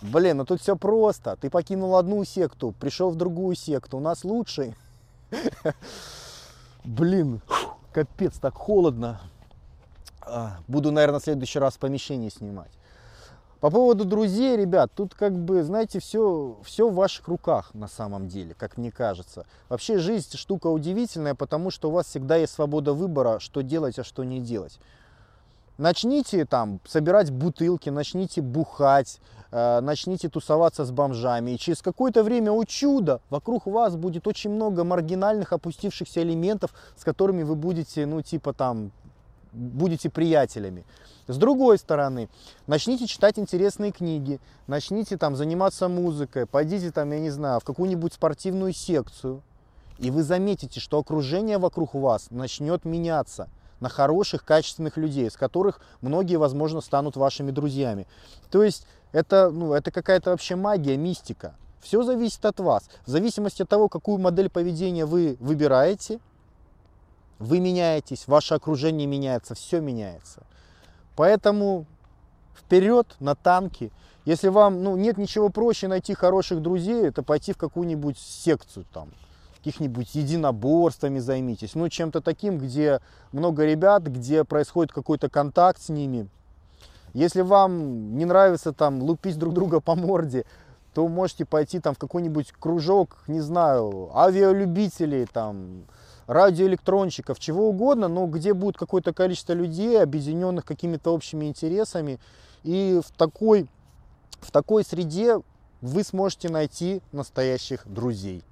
Блин, ну тут все просто. Ты покинул одну секту, пришел в другую секту. У нас лучший. <laughs> Блин, капец, так холодно. А, буду, наверное, в следующий раз в помещении снимать. По поводу друзей, ребят, тут как бы, знаете, все, все в ваших руках на самом деле, как мне кажется. Вообще жизнь штука удивительная, потому что у вас всегда есть свобода выбора, что делать, а что не делать. Начните там собирать бутылки, начните бухать, э, начните тусоваться с бомжами. И через какое-то время, о чудо, вокруг вас будет очень много маргинальных, опустившихся элементов, с которыми вы будете, ну, типа там, будете приятелями. С другой стороны, начните читать интересные книги, начните там заниматься музыкой, пойдите там, я не знаю, в какую-нибудь спортивную секцию, и вы заметите, что окружение вокруг вас начнет меняться на хороших, качественных людей, с которых многие, возможно, станут вашими друзьями. То есть это, ну, это какая-то вообще магия, мистика. Все зависит от вас. В зависимости от того, какую модель поведения вы выбираете, вы меняетесь, ваше окружение меняется, все меняется. Поэтому вперед на танки. Если вам ну, нет ничего проще найти хороших друзей, это пойти в какую-нибудь секцию там, каких-нибудь единоборствами займитесь, ну чем-то таким, где много ребят, где происходит какой-то контакт с ними. Если вам не нравится там лупить друг друга по морде, то можете пойти там в какой-нибудь кружок, не знаю, авиалюбителей, там, радиоэлектронщиков, чего угодно, но где будет какое-то количество людей, объединенных какими-то общими интересами. И в такой, в такой среде вы сможете найти настоящих друзей.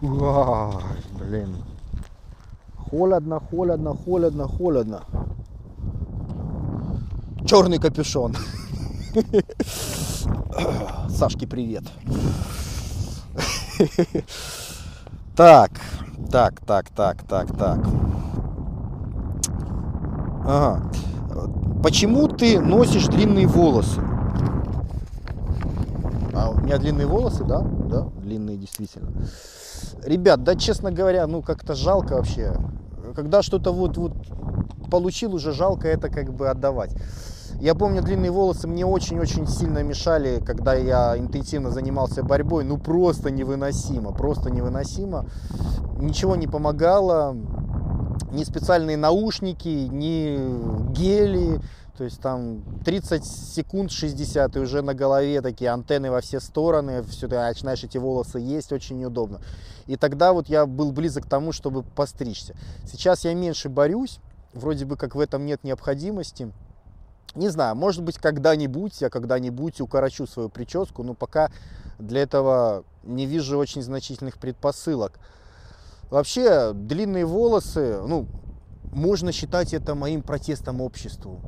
Ой, блин. Холодно, холодно, холодно, холодно. Черный капюшон. <laughs> Сашки, привет. <laughs> Так, так, так, так, так, так. Ага. Почему ты носишь длинные волосы? А у меня длинные волосы, да? Да, длинные действительно. Ребят, да, честно говоря, ну как-то жалко вообще. Когда что-то вот, вот получил, уже жалко это как бы отдавать. Я помню, длинные волосы мне очень-очень сильно мешали, когда я интенсивно занимался борьбой. Ну, просто невыносимо, просто невыносимо. Ничего не помогало. Ни специальные наушники, ни гели. То есть там 30 секунд, 60, и уже на голове такие антенны во все стороны, все, ты начинаешь эти волосы есть, очень неудобно. И тогда вот я был близок к тому, чтобы постричься. Сейчас я меньше борюсь, вроде бы как в этом нет необходимости. Не знаю, может быть, когда-нибудь я когда-нибудь укорочу свою прическу, но пока для этого не вижу очень значительных предпосылок. Вообще, длинные волосы, ну, можно считать это моим протестом обществу.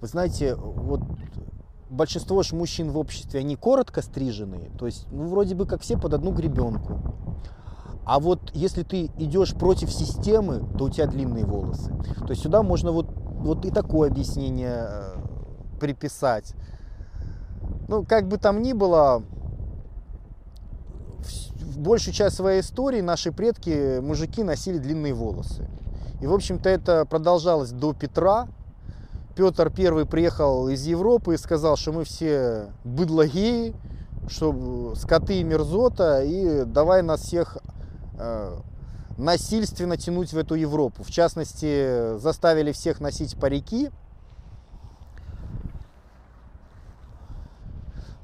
Вы знаете, вот большинство ж мужчин в обществе, они коротко стриженные, то есть, ну, вроде бы как все под одну гребенку. А вот если ты идешь против системы, то у тебя длинные волосы. То есть сюда можно вот вот и такое объяснение э, приписать. Ну, как бы там ни было, большую часть своей истории наши предки, мужики, носили длинные волосы. И, в общем-то, это продолжалось до Петра. Петр I приехал из Европы и сказал, что мы все быдлогеи, что скоты и мерзота, и давай нас всех э, насильственно тянуть в эту Европу. В частности, заставили всех носить парики.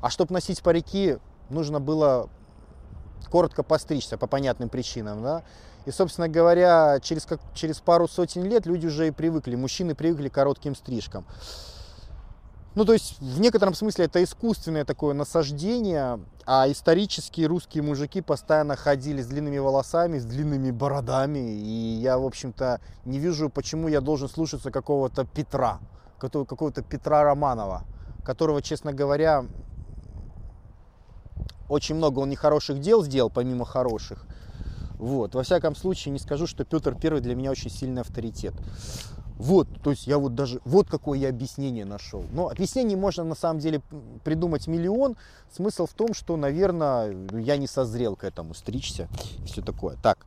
А чтобы носить парики, нужно было коротко постричься по понятным причинам. Да? И, собственно говоря, через, как, через пару сотен лет люди уже и привыкли, мужчины привыкли к коротким стрижкам. Ну, то есть, в некотором смысле это искусственное такое насаждение, а исторические русские мужики постоянно ходили с длинными волосами, с длинными бородами, и я, в общем-то, не вижу, почему я должен слушаться какого-то Петра, какого-то Петра Романова, которого, честно говоря, очень много он нехороших дел сделал, помимо хороших. Вот. Во всяком случае, не скажу, что Петр Первый для меня очень сильный авторитет. Вот, то есть я вот даже, вот какое я объяснение нашел. Но объяснений можно на самом деле придумать миллион. Смысл в том, что, наверное, я не созрел к этому стричься и все такое. Так,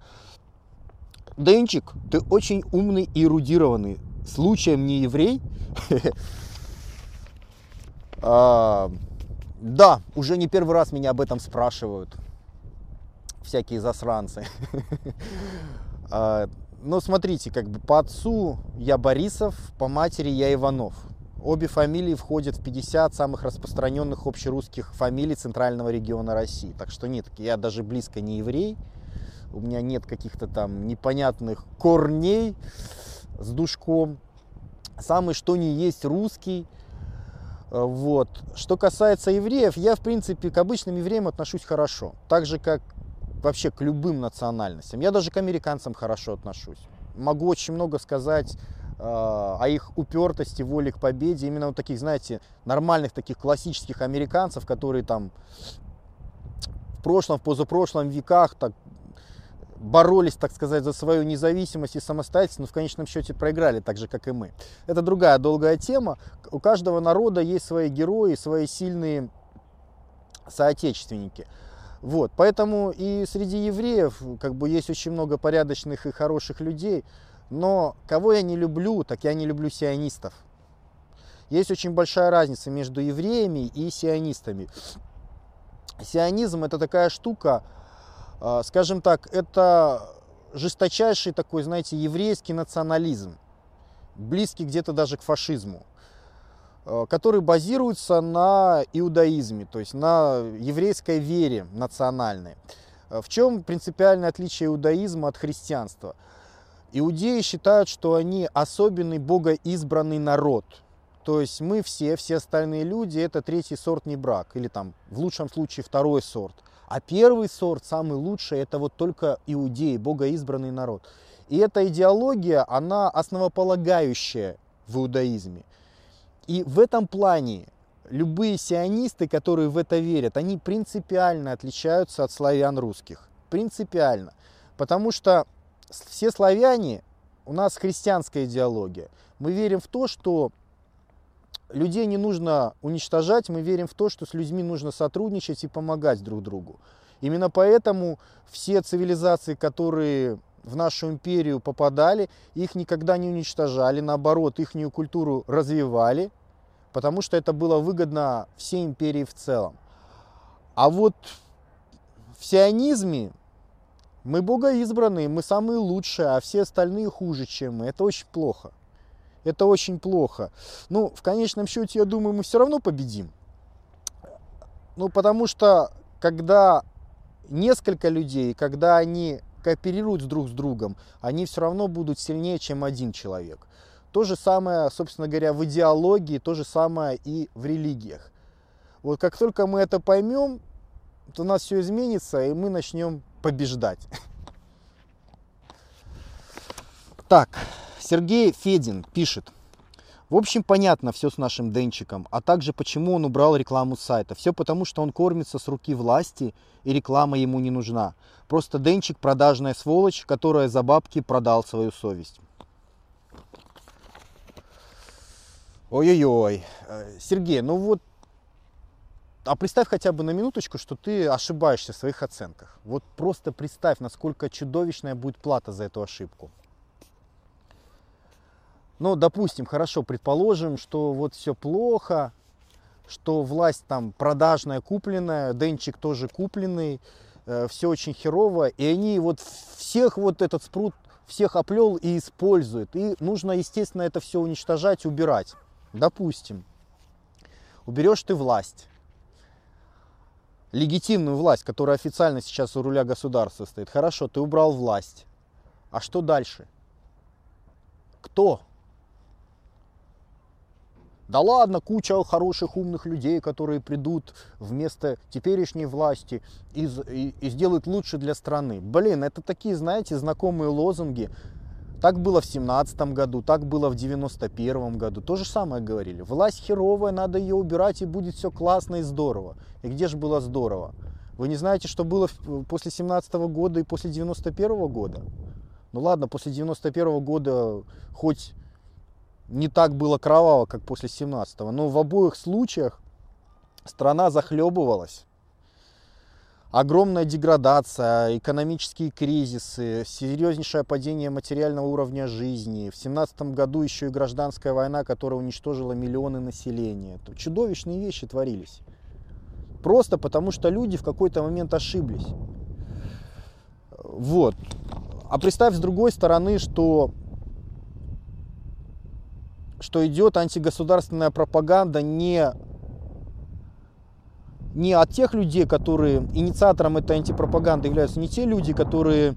Денчик, ты очень умный и эрудированный. Случаем не еврей? <laughs> А, да, уже не первый раз меня об этом спрашивают. Всякие засранцы. <laughs> Ну, смотрите, как бы по отцу я Борисов, по матери я Иванов. Обе фамилии входят в 50 самых распространенных общерусских фамилий центрального региона России. Так что нет, я даже близко не еврей. У меня нет каких-то там непонятных корней с душком. Самый что ни есть русский. Вот. Что касается евреев, я, в принципе, к обычным евреям отношусь хорошо. Так же, как вообще к любым национальностям. Я даже к американцам хорошо отношусь. Могу очень много сказать э, о их упертости, воле к победе. Именно вот таких, знаете, нормальных таких классических американцев, которые там в прошлом, в позапрошлом веках так боролись, так сказать, за свою независимость и самостоятельность, но в конечном счете проиграли, так же, как и мы. Это другая долгая тема. У каждого народа есть свои герои, свои сильные соотечественники. Вот, поэтому и среди евреев как бы есть очень много порядочных и хороших людей, но кого я не люблю, так я не люблю сионистов. Есть очень большая разница между евреями и сионистами. Сионизм это такая штука, а, скажем так, это жесточайший такой, знаете, еврейский национализм, близкий где-то даже к фашизму. Э, который базируется на иудаизме, то есть на еврейской вере национальной. Э, в чем принципиальное отличие иудаизма от христианства? Иудеи считают, что они особенный богоизбранный народ. То есть мы все, все остальные люди, это третий сорт не брак, или там в лучшем случае второй сорт. А первый сорт, самый лучший, это вот только иудеи, богоизбранный народ. И эта идеология, она основополагающая в иудаизме. И в этом плане любые сионисты, которые в это верят, они принципиально отличаются от славян русских. Принципиально. Потому что все славяне, у нас христианская идеология. Мы верим в то, что людей не нужно уничтожать, мы верим в то, что с людьми нужно сотрудничать и помогать друг другу. Именно поэтому все цивилизации, которые в нашу империю попадали, их никогда не уничтожали, наоборот, их культуру развивали, потому что это было выгодно всей империи в целом. А вот в сионизме мы богоизбранные, мы самые лучшие, а все остальные хуже, чем мы. Это очень плохо. Это очень плохо. Ну, в конечном счете, я думаю, мы все равно победим. Ну, потому что, когда несколько людей, когда они кооперируют друг с другом, они все равно будут сильнее, чем один человек. То же самое, собственно говоря, в идеологии, то же самое и в религиях. Вот как только мы это поймем, то у нас все изменится, и мы начнем побеждать. <laughs> Так, Сергей Федин пишет. В общем, понятно все с нашим Денчиком, а также почему он убрал рекламу сайта. Все потому, что он кормится с руки власти, и реклама ему не нужна. Просто Денчик продажная сволочь, которая за бабки продал свою совесть. Ой-ой-ой. Э, Сергей, ну вот, а представь хотя бы на минуточку, что ты ошибаешься в своих оценках. Вот просто представь, насколько чудовищная будет плата за эту ошибку. Ну, допустим, хорошо, предположим, что вот все плохо, что власть там продажная, купленная, Денчик тоже купленный, э, все очень херово, и они вот всех вот этот спрут, всех оплел и используют. И нужно, естественно, это все уничтожать, убирать. Допустим, уберешь ты власть, легитимную власть, которая официально сейчас у руля государства стоит. Хорошо, ты убрал власть. А что дальше? Кто да ладно, куча хороших, умных людей, которые придут вместо теперешней власти и, и, и сделают лучше для страны. Блин, это такие, знаете, знакомые лозунги. Так было в семнадцатом году, так было в девяносто первом году. То же самое говорили. Власть херовая, надо ее убирать, и будет все классно и здорово. И где же было здорово? Вы не знаете, что было после 17 года и после 91 года? Ну ладно, после 91 года хоть не так было кроваво, как после 17 но в обоих случаях страна захлебывалась. Огромная деградация, экономические кризисы, серьезнейшее падение материального уровня жизни. В 17 году еще и гражданская война, которая уничтожила миллионы населения. Чудовищные вещи творились. Просто потому, что люди в какой-то момент ошиблись. Вот. А представь с другой стороны, что, что идет антигосударственная пропаганда не, не от тех людей, которые инициатором этой антипропаганды являются не те люди, которые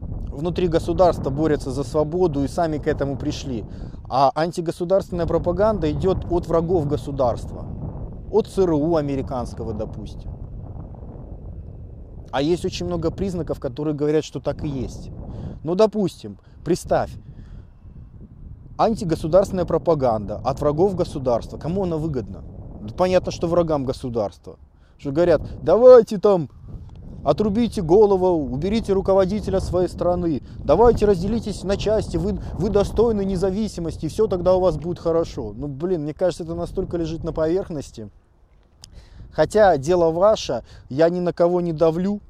внутри государства борются за свободу и сами к этому пришли, а антигосударственная пропаганда идет от врагов государства от ЦРУ американского, допустим. А есть очень много признаков, которые говорят, что так и есть. Ну, допустим, представь, антигосударственная пропаганда от врагов государства. Кому она выгодна? Понятно, что врагам государства. Что говорят, давайте там отрубите голову, уберите руководителя своей страны, давайте разделитесь на части, вы, вы достойны независимости, все тогда у вас будет хорошо. Ну, блин, мне кажется, это настолько лежит на поверхности. Хотя дело ваше, я ни на кого не давлю.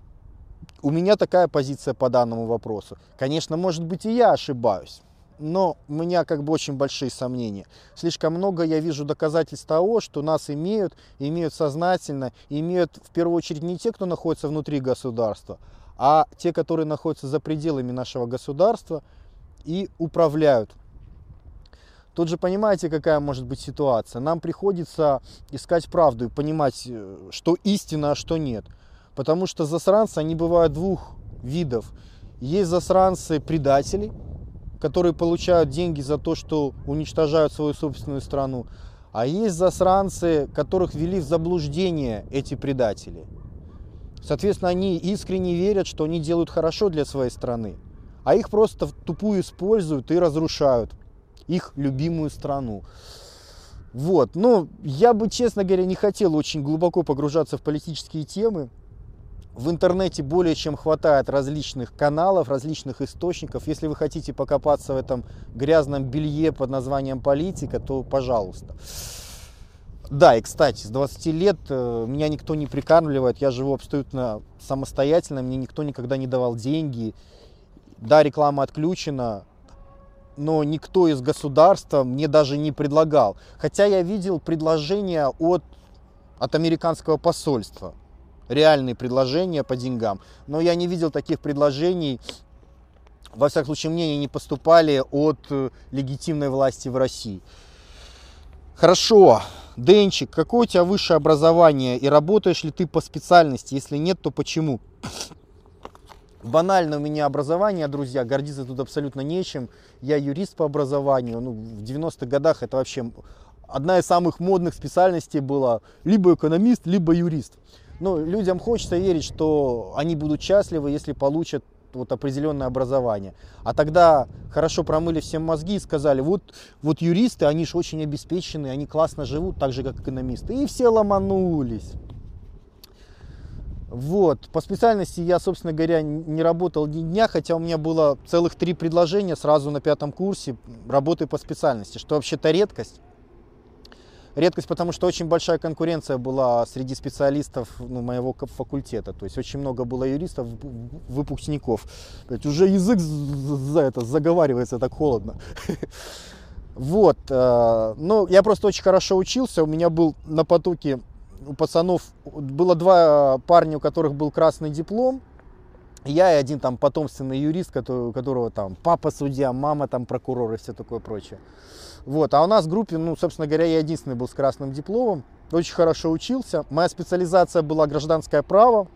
У меня такая позиция по данному вопросу. Конечно, может быть и я ошибаюсь, но у меня как бы очень большие сомнения. Слишком много я вижу доказательств того, что нас имеют, имеют сознательно, имеют в первую очередь не те, кто находится внутри государства, а те, которые находятся за пределами нашего государства и управляют Тут же понимаете, какая может быть ситуация. Нам приходится искать правду и понимать, э, что истина, а что нет. Потому что засранцы, они бывают двух видов. Есть засранцы-предатели, которые получают деньги за то, что уничтожают свою собственную страну. А есть засранцы, которых ввели в заблуждение эти предатели. Соответственно, они искренне верят, что они делают хорошо для своей страны. А их просто тупую используют и разрушают их любимую страну. Вот, но я бы, честно говоря, не хотел очень глубоко погружаться в политические темы. В интернете более чем хватает различных каналов, различных источников. Если вы хотите покопаться в этом грязном белье под названием политика, то пожалуйста. Да, и кстати, с 20 лет э, меня никто не прикармливает, я живу абсолютно самостоятельно, мне никто никогда не давал деньги. Да, реклама отключена, но никто из государства мне даже не предлагал. Хотя я видел предложения от, от американского посольства, реальные предложения по деньгам. Но я не видел таких предложений, во всяком случае, мне не поступали от э, легитимной власти в России. Хорошо, Денчик, какое у тебя высшее образование и работаешь ли ты по специальности? Если нет, то почему? Банально у меня образование, друзья, гордиться тут абсолютно нечем. Я юрист по образованию. Ну, в 90-х годах это вообще одна из самых модных специальностей была. Либо экономист, либо юрист. Но людям хочется верить, что они будут счастливы, если получат вот определенное образование. А тогда хорошо промыли всем мозги и сказали, вот, вот юристы, они же очень обеспечены, они классно живут, так же, как экономисты. И все ломанулись. Вот. По специальности я, собственно говоря, не работал ни дня, хотя у меня было целых три предложения сразу на пятом курсе работы по специальности, что вообще-то редкость. Редкость, потому что очень большая конкуренция была среди специалистов ну, моего факультета. То есть очень много было юристов, выпускников. Уже язык за это заговаривается так холодно. <laughs> Вот. Э, но я просто очень хорошо учился. У меня был на потоке у пацанов было два парня, у которых был красный диплом. Я и один там потомственный юрист, который, которого там папа судья, мама там прокурор и все такое прочее. Вот. А у нас в группе, ну, собственно говоря, я единственный был с красным дипломом. Очень хорошо учился. Моя специализация была гражданское право.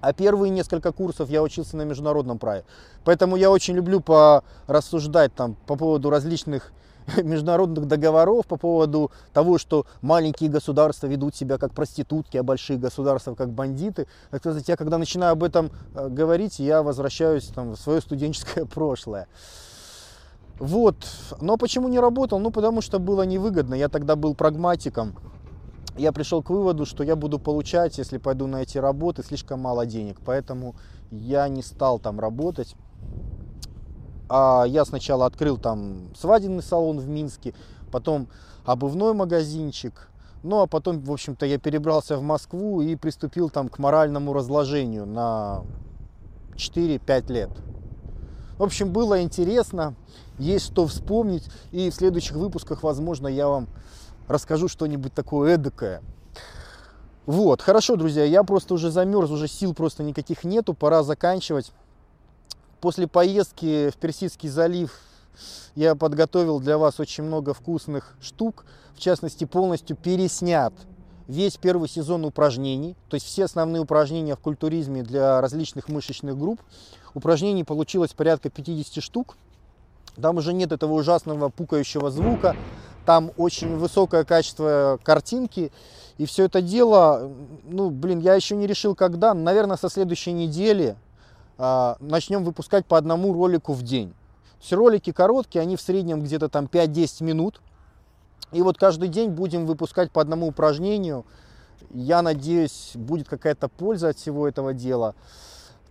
А первые несколько курсов я учился на международном праве. Поэтому я очень люблю порассуждать там по поводу различных <laughs> международных договоров по поводу того, что маленькие государства ведут себя как проститутки, а большие государства как бандиты. Так сказать, я когда начинаю об этом э, говорить, я возвращаюсь там, в свое студенческое <laughs> прошлое. Вот. Но почему не работал? Ну, потому что было невыгодно. Я тогда был прагматиком. я пришел к выводу, что я буду получать, если пойду на эти работы, слишком мало денег. Поэтому я не стал там работать. А я сначала открыл там свадебный салон в Минске, потом обувной магазинчик. Ну а потом, в общем-то, я перебрался в Москву и приступил там к моральному разложению на 4-5 лет. В общем, было интересно, есть что вспомнить. И в следующих выпусках, возможно, я вам расскажу что-нибудь такое эдакое. Вот, хорошо, друзья, я просто уже замерз, уже сил просто никаких нету, пора заканчивать. После поездки в Персидский залив я подготовил для вас очень много вкусных штук. В частности, полностью переснят весь первый сезон упражнений, то есть все основные упражнения в культуризме для различных мышечных групп. Упражнений получилось порядка 50 штук. Там уже нет этого ужасного пукающего звука, там очень высокое качество картинки. И все это дело, ну, блин, я еще не решил когда, наверное, со следующей недели начнем выпускать по одному ролику в день. Все ролики короткие, они в среднем где-то там 5-10 минут. И вот каждый день будем выпускать по одному упражнению. Я надеюсь, будет какая-то польза от всего этого дела.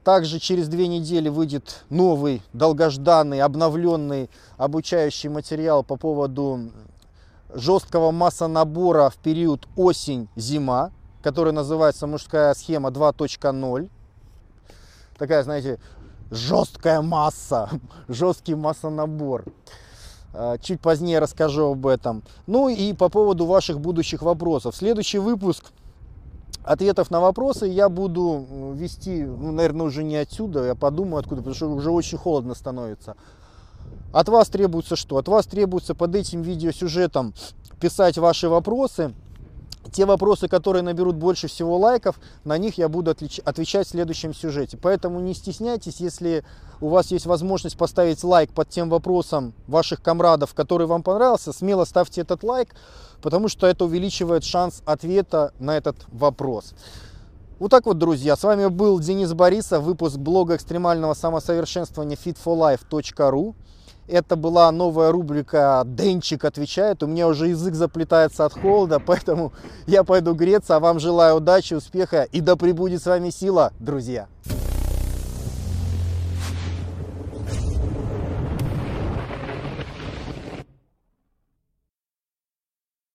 Также через две недели выйдет новый, долгожданный, обновленный обучающий материал по поводу жесткого масса набора в период осень-зима, который называется мужская схема 2.0. Такая, знаете, жесткая масса, <laughs> жесткий массонабор. А, чуть позднее расскажу об этом. Ну и по поводу ваших будущих вопросов. Следующий выпуск ответов на вопросы я буду вести, ну, наверное, уже не отсюда, я подумаю откуда, потому что уже очень холодно становится. От вас требуется что? От вас требуется под этим видеосюжетом писать ваши вопросы, те вопросы, которые наберут больше всего лайков, на них я буду отвечать в следующем сюжете. Поэтому не стесняйтесь, если у вас есть возможность поставить лайк под тем вопросом ваших комрадов, который вам понравился, смело ставьте этот лайк, потому что это увеличивает шанс ответа на этот вопрос. Вот так вот, друзья, с вами был Денис Борисов, выпуск блога экстремального самосовершенствования fitforlife.ru. Это была новая рубрика «Денчик отвечает». У меня уже язык заплетается от холода, <laughs> поэтому я пойду греться. А вам желаю удачи, успеха и да пребудет с вами сила, друзья!